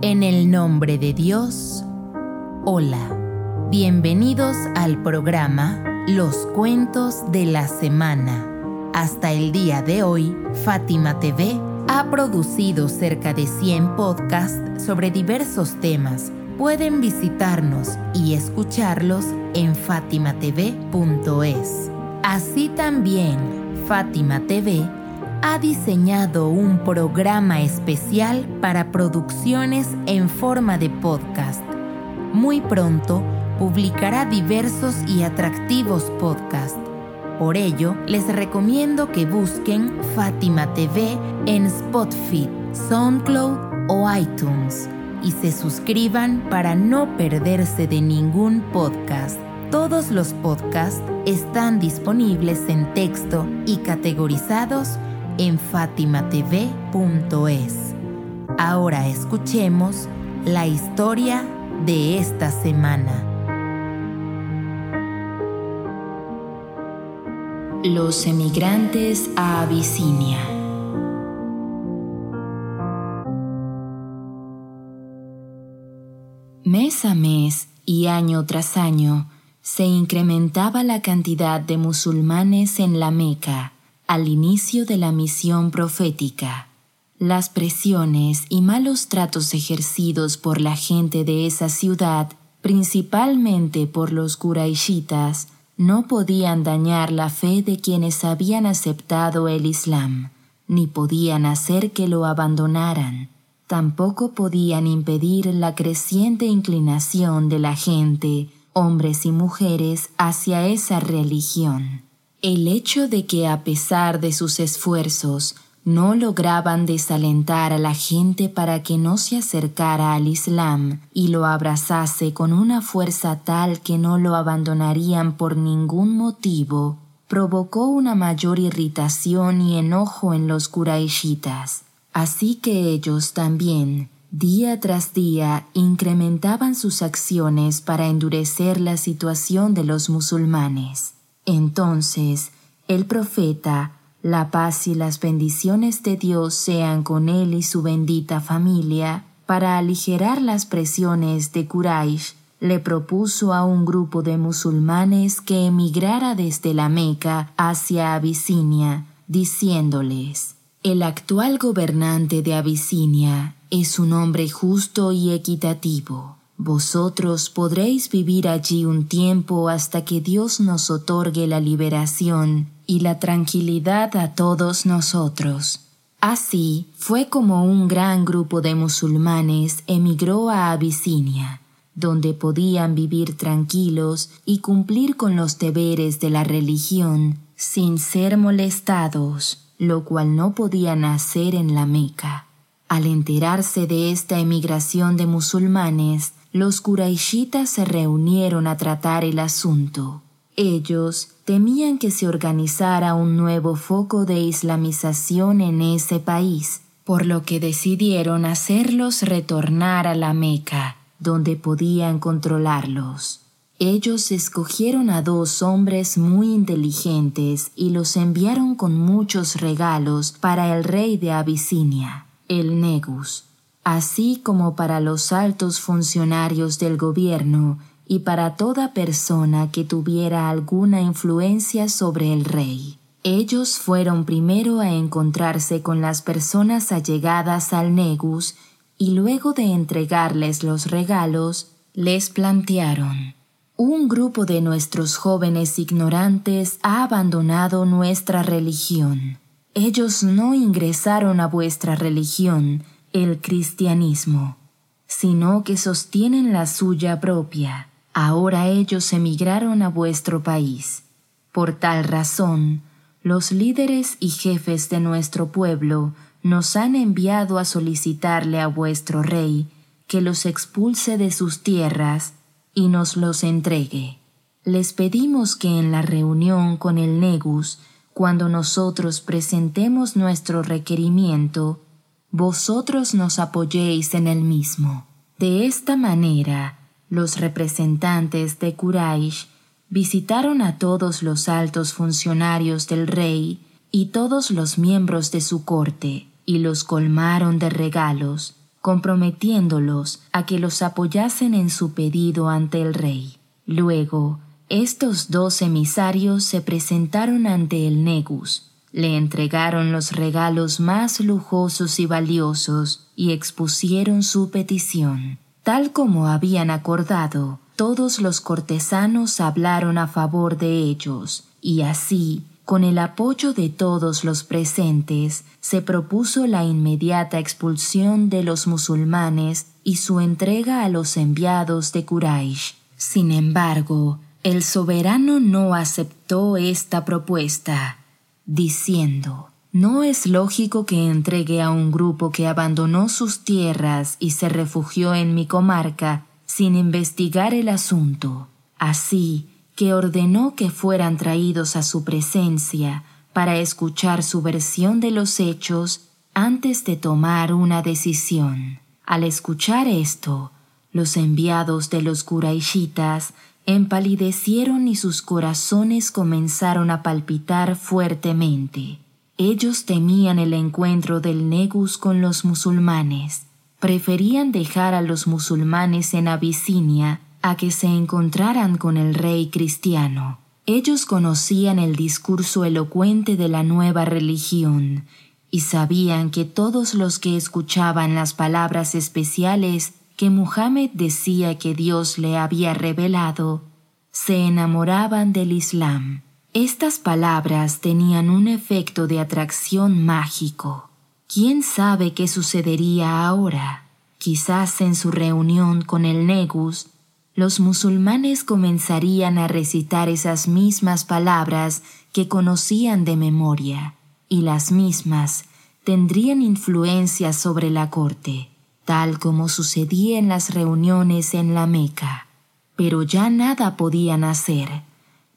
En el nombre de Dios, hola. Bienvenidos al programa Los Cuentos de la Semana. Hasta el día de hoy, Fátima TV ha producido cerca de 100 podcasts sobre diversos temas. Pueden visitarnos y escucharlos en fatimatv.es. Así también, Fátima TV ha diseñado un programa especial para producciones en forma de podcast. Muy pronto publicará diversos y atractivos podcasts. Por ello, les recomiendo que busquen Fátima TV en Spotify, SoundCloud o iTunes y se suscriban para no perderse de ningún podcast. Todos los podcasts están disponibles en texto y categorizados en fatimatv.es. Ahora escuchemos la historia de esta semana. Los emigrantes a Abisinia. Mes a mes y año tras año se incrementaba la cantidad de musulmanes en la Meca al inicio de la misión profética. Las presiones y malos tratos ejercidos por la gente de esa ciudad, principalmente por los curaishitas, no podían dañar la fe de quienes habían aceptado el Islam, ni podían hacer que lo abandonaran. Tampoco podían impedir la creciente inclinación de la gente, hombres y mujeres, hacia esa religión. El hecho de que a pesar de sus esfuerzos no lograban desalentar a la gente para que no se acercara al Islam y lo abrazase con una fuerza tal que no lo abandonarían por ningún motivo, provocó una mayor irritación y enojo en los curaishitas. Así que ellos también, día tras día, incrementaban sus acciones para endurecer la situación de los musulmanes. Entonces, el profeta, la paz y las bendiciones de Dios sean con él y su bendita familia, para aligerar las presiones de Quraysh, le propuso a un grupo de musulmanes que emigrara desde la Meca hacia Abisinia, diciéndoles, el actual gobernante de Abisinia es un hombre justo y equitativo vosotros podréis vivir allí un tiempo hasta que Dios nos otorgue la liberación y la tranquilidad a todos nosotros. Así fue como un gran grupo de musulmanes emigró a Abisinia, donde podían vivir tranquilos y cumplir con los deberes de la religión sin ser molestados, lo cual no podían hacer en la Meca. Al enterarse de esta emigración de musulmanes, los curaishitas se reunieron a tratar el asunto. Ellos temían que se organizara un nuevo foco de islamización en ese país, por lo que decidieron hacerlos retornar a la Meca, donde podían controlarlos. Ellos escogieron a dos hombres muy inteligentes y los enviaron con muchos regalos para el rey de Abisinia, el Negus, así como para los altos funcionarios del gobierno y para toda persona que tuviera alguna influencia sobre el rey. Ellos fueron primero a encontrarse con las personas allegadas al Negus y luego de entregarles los regalos, les plantearon un grupo de nuestros jóvenes ignorantes ha abandonado nuestra religión. Ellos no ingresaron a vuestra religión, el cristianismo, sino que sostienen la suya propia. Ahora ellos emigraron a vuestro país. Por tal razón, los líderes y jefes de nuestro pueblo nos han enviado a solicitarle a vuestro rey que los expulse de sus tierras y nos los entregue. Les pedimos que en la reunión con el Negus, cuando nosotros presentemos nuestro requerimiento, vosotros nos apoyéis en el mismo. De esta manera, los representantes de Quraysh visitaron a todos los altos funcionarios del rey y todos los miembros de su corte, y los colmaron de regalos, comprometiéndolos a que los apoyasen en su pedido ante el rey. Luego, estos dos emisarios se presentaron ante el Negus, le entregaron los regalos más lujosos y valiosos y expusieron su petición. Tal como habían acordado, todos los cortesanos hablaron a favor de ellos, y así, con el apoyo de todos los presentes, se propuso la inmediata expulsión de los musulmanes y su entrega a los enviados de Quraysh. Sin embargo, el soberano no aceptó esta propuesta, diciendo, no es lógico que entregue a un grupo que abandonó sus tierras y se refugió en mi comarca sin investigar el asunto, así que ordenó que fueran traídos a su presencia para escuchar su versión de los hechos antes de tomar una decisión. Al escuchar esto, los enviados de los Quraishitas empalidecieron y sus corazones comenzaron a palpitar fuertemente. Ellos temían el encuentro del Negus con los musulmanes preferían dejar a los musulmanes en Abisinia a que se encontraran con el rey cristiano. Ellos conocían el discurso elocuente de la nueva religión y sabían que todos los que escuchaban las palabras especiales que Muhammad decía que Dios le había revelado, se enamoraban del Islam. Estas palabras tenían un efecto de atracción mágico. ¿Quién sabe qué sucedería ahora? Quizás en su reunión con el Negus, los musulmanes comenzarían a recitar esas mismas palabras que conocían de memoria, y las mismas tendrían influencia sobre la corte, tal como sucedía en las reuniones en la Meca. Pero ya nada podían hacer,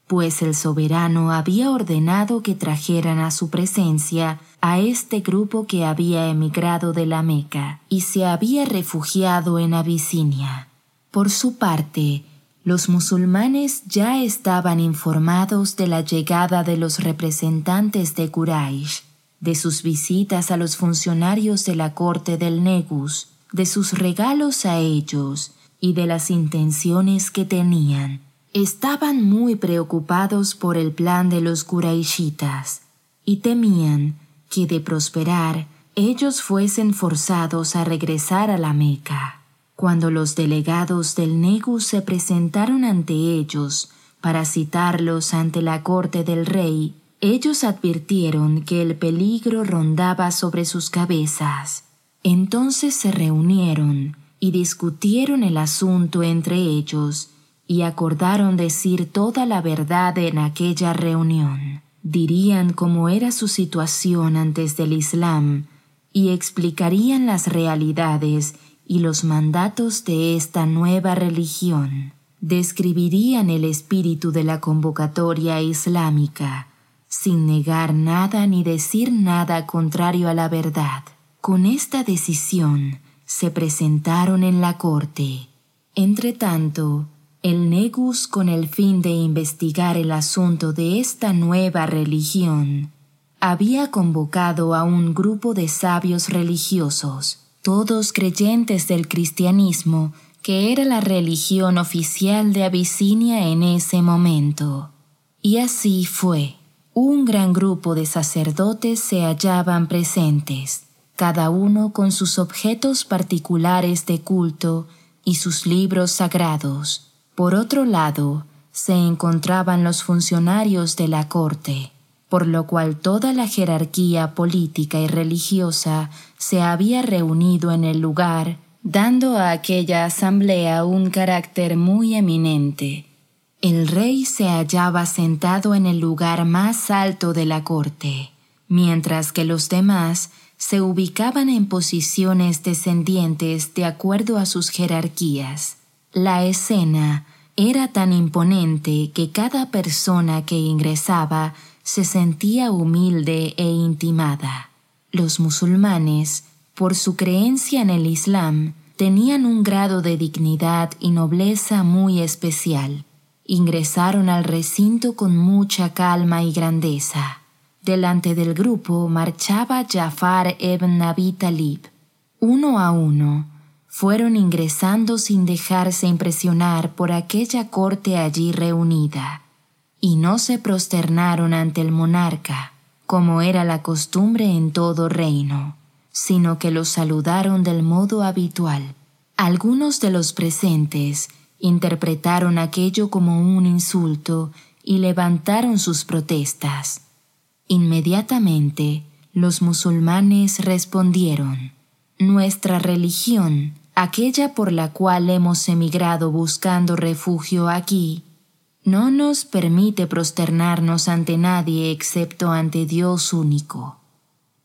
pues el soberano había ordenado que trajeran a su presencia a este grupo que había emigrado de la Meca y se había refugiado en Abisinia. Por su parte, los musulmanes ya estaban informados de la llegada de los representantes de Quraysh, de sus visitas a los funcionarios de la corte del Negus, de sus regalos a ellos y de las intenciones que tenían. Estaban muy preocupados por el plan de los Quraishitas y temían que de prosperar ellos fuesen forzados a regresar a la Meca. Cuando los delegados del Negus se presentaron ante ellos para citarlos ante la corte del rey, ellos advirtieron que el peligro rondaba sobre sus cabezas. Entonces se reunieron y discutieron el asunto entre ellos y acordaron decir toda la verdad en aquella reunión dirían cómo era su situación antes del Islam y explicarían las realidades y los mandatos de esta nueva religión. Describirían el espíritu de la convocatoria islámica, sin negar nada ni decir nada contrario a la verdad. Con esta decisión se presentaron en la corte. Entretanto, el Negus con el fin de investigar el asunto de esta nueva religión, había convocado a un grupo de sabios religiosos, todos creyentes del cristianismo, que era la religión oficial de Abisinia en ese momento. Y así fue. Un gran grupo de sacerdotes se hallaban presentes, cada uno con sus objetos particulares de culto y sus libros sagrados por otro lado, se encontraban los funcionarios de la corte, por lo cual toda la jerarquía política y religiosa se había reunido en el lugar, dando a aquella asamblea un carácter muy eminente. El rey se hallaba sentado en el lugar más alto de la corte, mientras que los demás se ubicaban en posiciones descendientes de acuerdo a sus jerarquías. La escena era tan imponente que cada persona que ingresaba se sentía humilde e intimada. Los musulmanes, por su creencia en el Islam, tenían un grado de dignidad y nobleza muy especial. Ingresaron al recinto con mucha calma y grandeza. Delante del grupo marchaba Jafar ibn Abi Talib, Uno a uno, fueron ingresando sin dejarse impresionar por aquella corte allí reunida, y no se prosternaron ante el monarca, como era la costumbre en todo reino, sino que los saludaron del modo habitual. Algunos de los presentes interpretaron aquello como un insulto y levantaron sus protestas. Inmediatamente, los musulmanes respondieron, Nuestra religión aquella por la cual hemos emigrado buscando refugio aquí, no nos permite prosternarnos ante nadie excepto ante Dios único.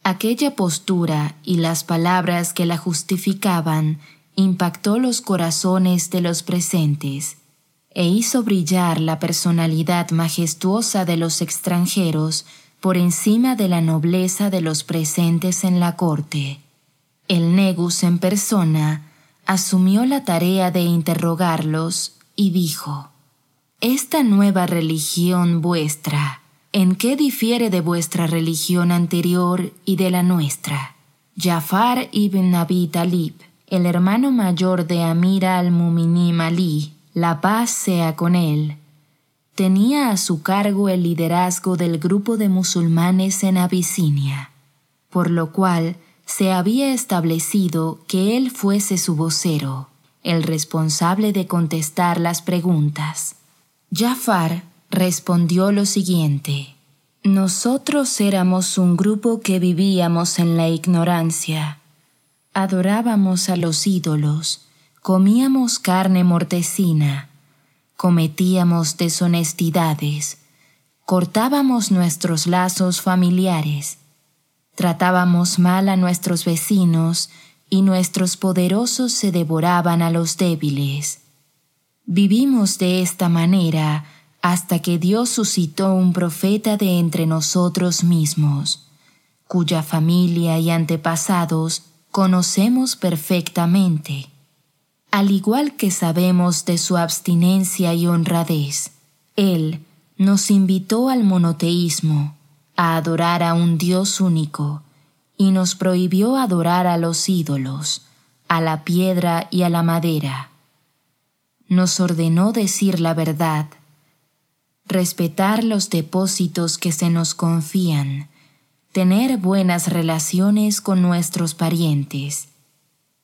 Aquella postura y las palabras que la justificaban impactó los corazones de los presentes e hizo brillar la personalidad majestuosa de los extranjeros por encima de la nobleza de los presentes en la corte. El Negus en persona asumió la tarea de interrogarlos y dijo, Esta nueva religión vuestra, ¿en qué difiere de vuestra religión anterior y de la nuestra? Jafar ibn Abi Talib, el hermano mayor de Amir al-Muminim Ali, la paz sea con él, tenía a su cargo el liderazgo del grupo de musulmanes en Abisinia, por lo cual se había establecido que él fuese su vocero, el responsable de contestar las preguntas. Jafar respondió lo siguiente. Nosotros éramos un grupo que vivíamos en la ignorancia. Adorábamos a los ídolos, comíamos carne mortecina, cometíamos deshonestidades, cortábamos nuestros lazos familiares, Tratábamos mal a nuestros vecinos y nuestros poderosos se devoraban a los débiles. Vivimos de esta manera hasta que Dios suscitó un profeta de entre nosotros mismos, cuya familia y antepasados conocemos perfectamente, al igual que sabemos de su abstinencia y honradez. Él nos invitó al monoteísmo, a adorar a un Dios único, y nos prohibió adorar a los ídolos, a la piedra y a la madera. Nos ordenó decir la verdad, respetar los depósitos que se nos confían, tener buenas relaciones con nuestros parientes,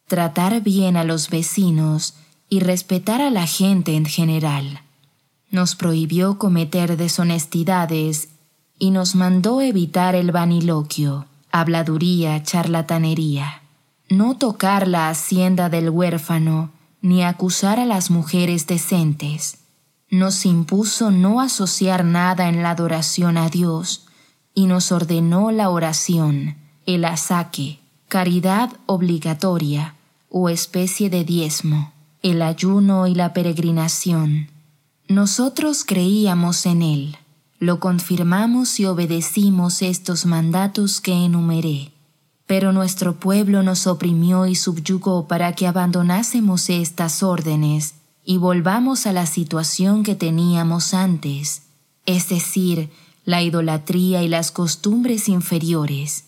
tratar bien a los vecinos y respetar a la gente en general. Nos prohibió cometer deshonestidades y nos mandó evitar el vaniloquio, habladuría, charlatanería, no tocar la hacienda del huérfano, ni acusar a las mujeres decentes. Nos impuso no asociar nada en la adoración a Dios, y nos ordenó la oración, el asaque, caridad obligatoria o especie de diezmo, el ayuno y la peregrinación. Nosotros creíamos en Él lo confirmamos y obedecimos estos mandatos que enumeré. Pero nuestro pueblo nos oprimió y subyugó para que abandonásemos estas órdenes y volvamos a la situación que teníamos antes, es decir, la idolatría y las costumbres inferiores.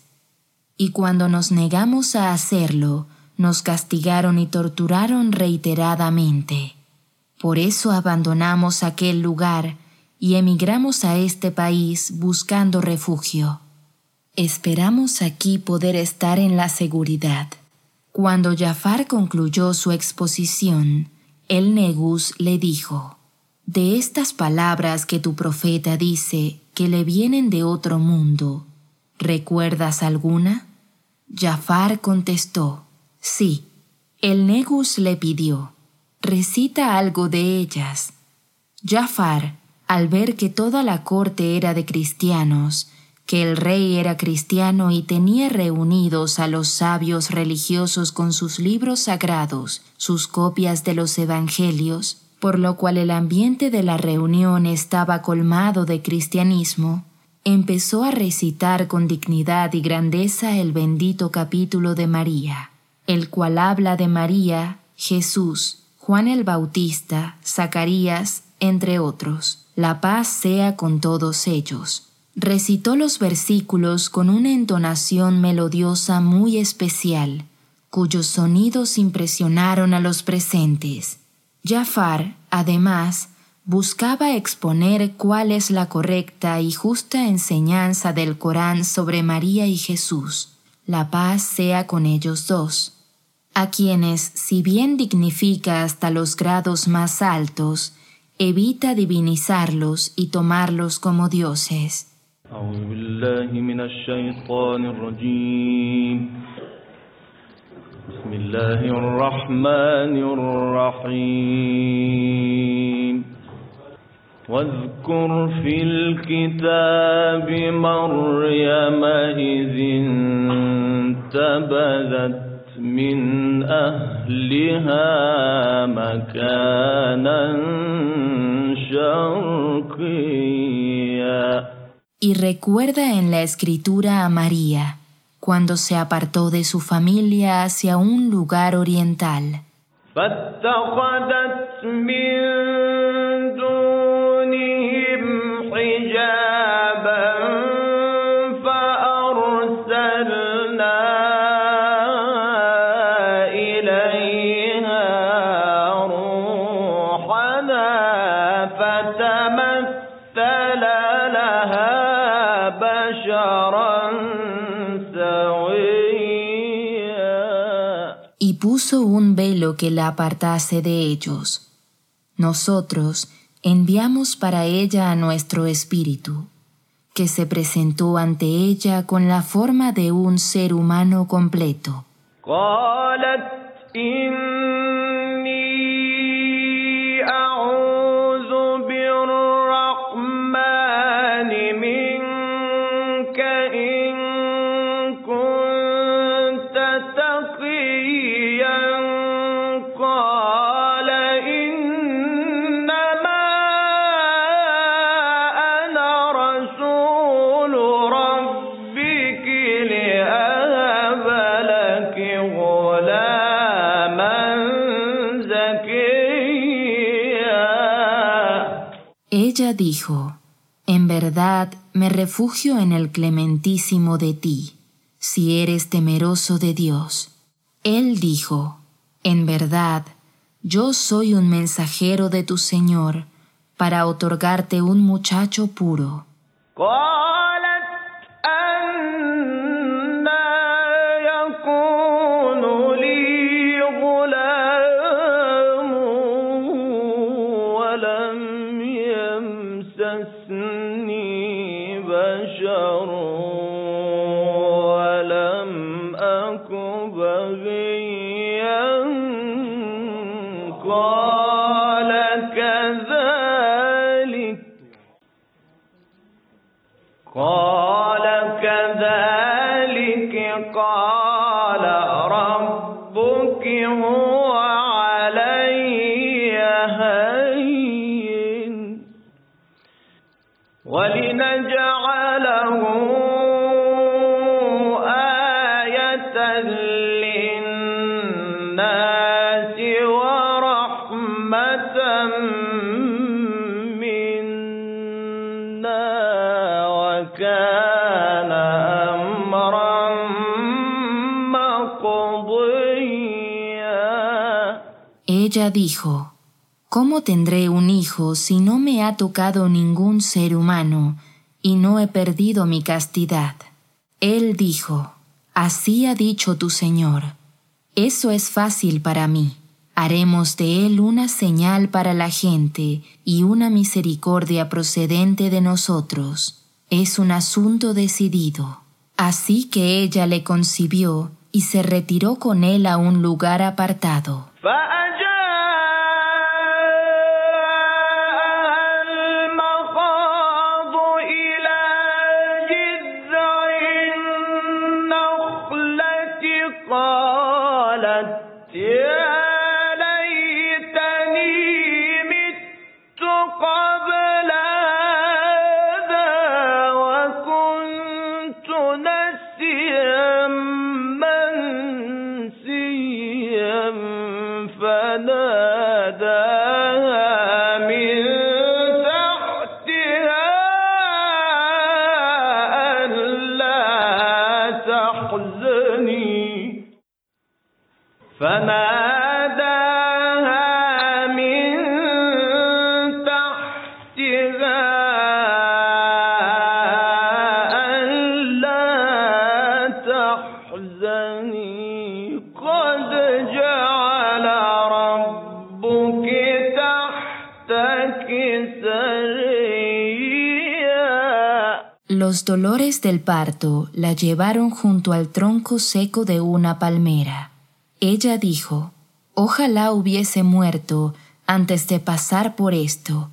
Y cuando nos negamos a hacerlo, nos castigaron y torturaron reiteradamente. Por eso abandonamos aquel lugar y emigramos a este país buscando refugio. Esperamos aquí poder estar en la seguridad. Cuando Jafar concluyó su exposición, el Negus le dijo, De estas palabras que tu profeta dice que le vienen de otro mundo, ¿recuerdas alguna? Jafar contestó, Sí. El Negus le pidió, recita algo de ellas. Jafar al ver que toda la corte era de cristianos, que el rey era cristiano y tenía reunidos a los sabios religiosos con sus libros sagrados, sus copias de los evangelios, por lo cual el ambiente de la reunión estaba colmado de cristianismo, empezó a recitar con dignidad y grandeza el bendito capítulo de María, el cual habla de María, Jesús, Juan el Bautista, Zacarías, entre otros la paz sea con todos ellos. Recitó los versículos con una entonación melodiosa muy especial, cuyos sonidos impresionaron a los presentes. Jafar, además, buscaba exponer cuál es la correcta y justa enseñanza del Corán sobre María y Jesús. La paz sea con ellos dos, a quienes, si bien dignifica hasta los grados más altos, evita divinizarlos y tomarlos como dioses. واذكر في الكتاب مريم إذ انتبذت من أهلها مكانا شرقيا Y recuerda en la escritura a María, cuando se apartó de su familia hacia un lugar oriental. فاتخذت من Un velo que la apartase de ellos. Nosotros enviamos para ella a nuestro espíritu, que se presentó ante ella con la forma de un ser humano completo. Dijo, En verdad me refugio en el clementísimo de ti, si eres temeroso de Dios. Él dijo, En verdad, yo soy un mensajero de tu Señor para otorgarte un muchacho puro. Ella dijo, ¿Cómo tendré un hijo si no me ha tocado ningún ser humano y no he perdido mi castidad? Él dijo, Así ha dicho tu Señor, eso es fácil para mí. Haremos de él una señal para la gente y una misericordia procedente de nosotros. Es un asunto decidido. Así que ella le concibió y se retiró con él a un lugar apartado. dolores del parto la llevaron junto al tronco seco de una palmera. Ella dijo, Ojalá hubiese muerto antes de pasar por esto,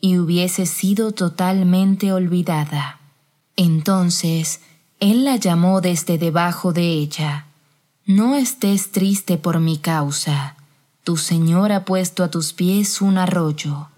y hubiese sido totalmente olvidada. Entonces, él la llamó desde debajo de ella. No estés triste por mi causa. Tu Señor ha puesto a tus pies un arroyo.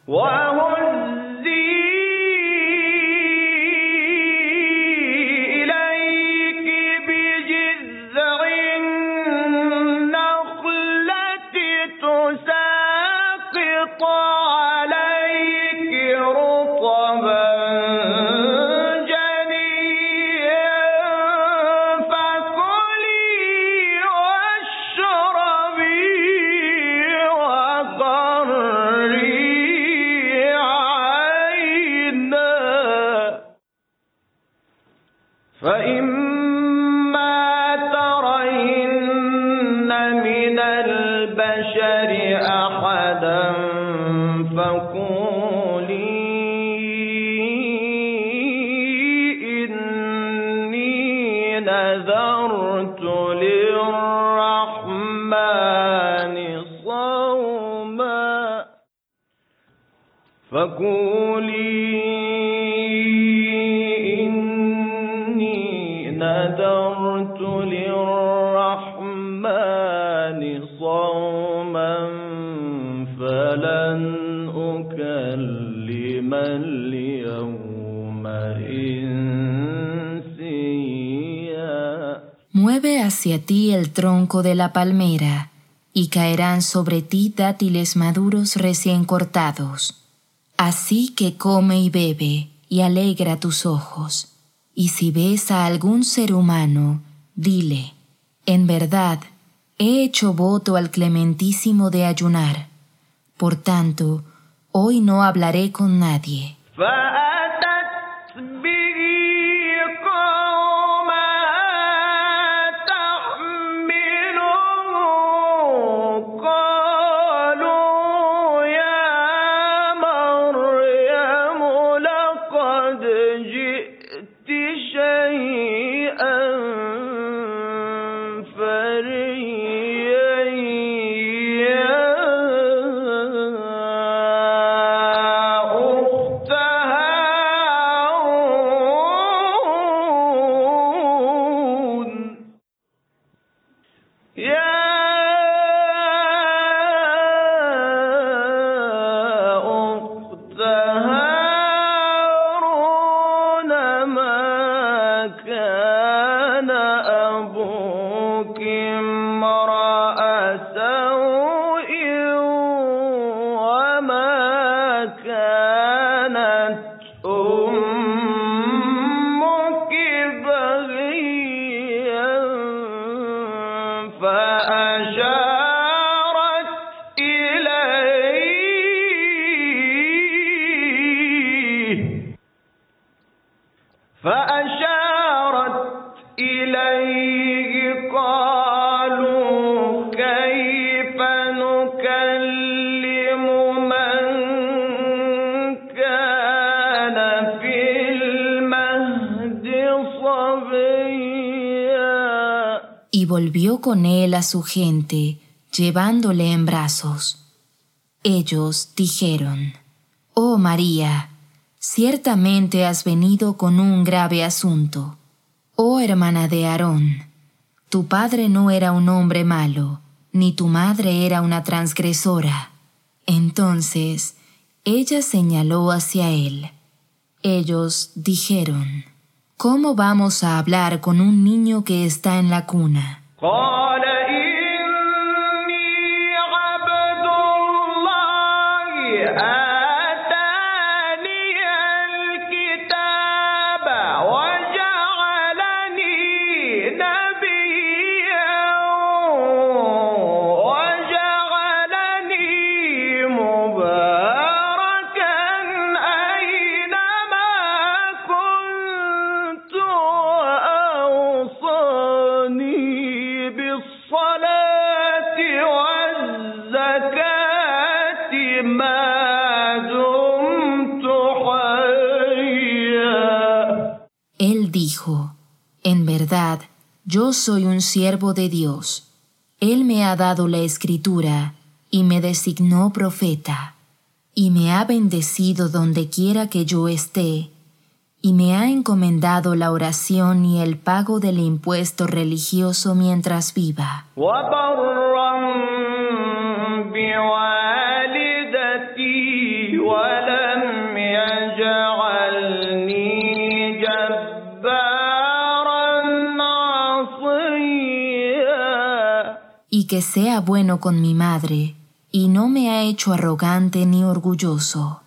Mueve hacia ti el tronco de la palmera y caerán sobre ti dátiles maduros recién cortados. Así que come y bebe y alegra tus ojos. Y si ves a algún ser humano, dile, en verdad, he hecho voto al clementísimo de ayunar. Por tanto, hoy no hablaré con nadie. Y su gente, llevándole en brazos. Ellos dijeron, Oh María, ciertamente has venido con un grave asunto. Oh hermana de Aarón, tu padre no era un hombre malo, ni tu madre era una transgresora. Entonces ella señaló hacia él. Ellos dijeron, ¿Cómo vamos a hablar con un niño que está en la cuna? verdad, yo soy un siervo de Dios. Él me ha dado la escritura y me designó profeta, y me ha bendecido donde quiera que yo esté, y me ha encomendado la oración y el pago del impuesto religioso mientras viva. Que sea bueno con mi madre, y no me ha hecho arrogante ni orgulloso.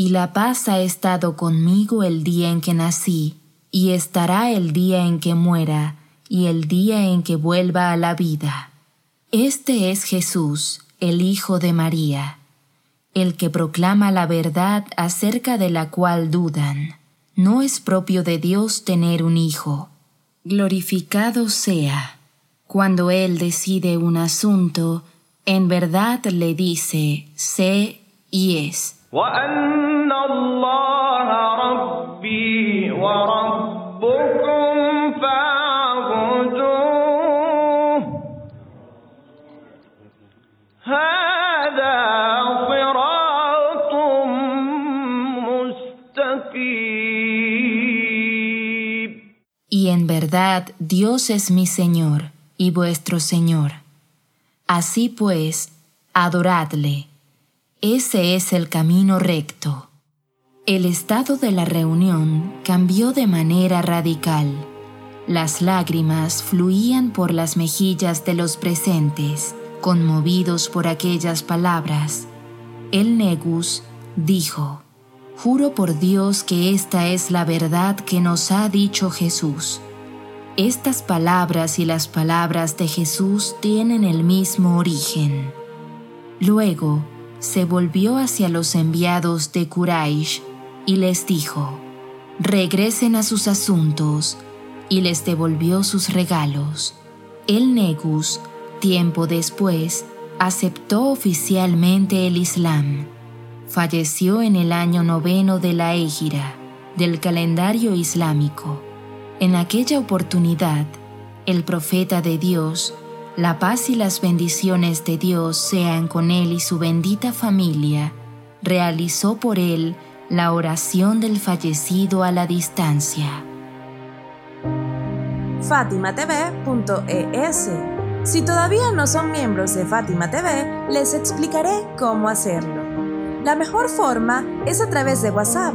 Y la paz ha estado conmigo el día en que nací, y estará el día en que muera, y el día en que vuelva a la vida. Este es Jesús, el Hijo de María, el que proclama la verdad acerca de la cual dudan. No es propio de Dios tener un hijo. Glorificado sea. Cuando Él decide un asunto, en verdad le dice, sé y es. En verdad Dios es mi Señor y vuestro Señor. Así pues, adoradle. Ese es el camino recto. El estado de la reunión cambió de manera radical. Las lágrimas fluían por las mejillas de los presentes, conmovidos por aquellas palabras. El Negus dijo, Juro por Dios que esta es la verdad que nos ha dicho Jesús. Estas palabras y las palabras de Jesús tienen el mismo origen. Luego se volvió hacia los enviados de Quraysh y les dijo, regresen a sus asuntos, y les devolvió sus regalos. El Negus, tiempo después, aceptó oficialmente el Islam. Falleció en el año noveno de la Égira, del calendario islámico. En aquella oportunidad, el profeta de Dios, la paz y las bendiciones de Dios sean con él y su bendita familia, realizó por él la oración del fallecido a la distancia. fatimatv.es. Si todavía no son miembros de Fátima TV, les explicaré cómo hacerlo. La mejor forma es a través de WhatsApp.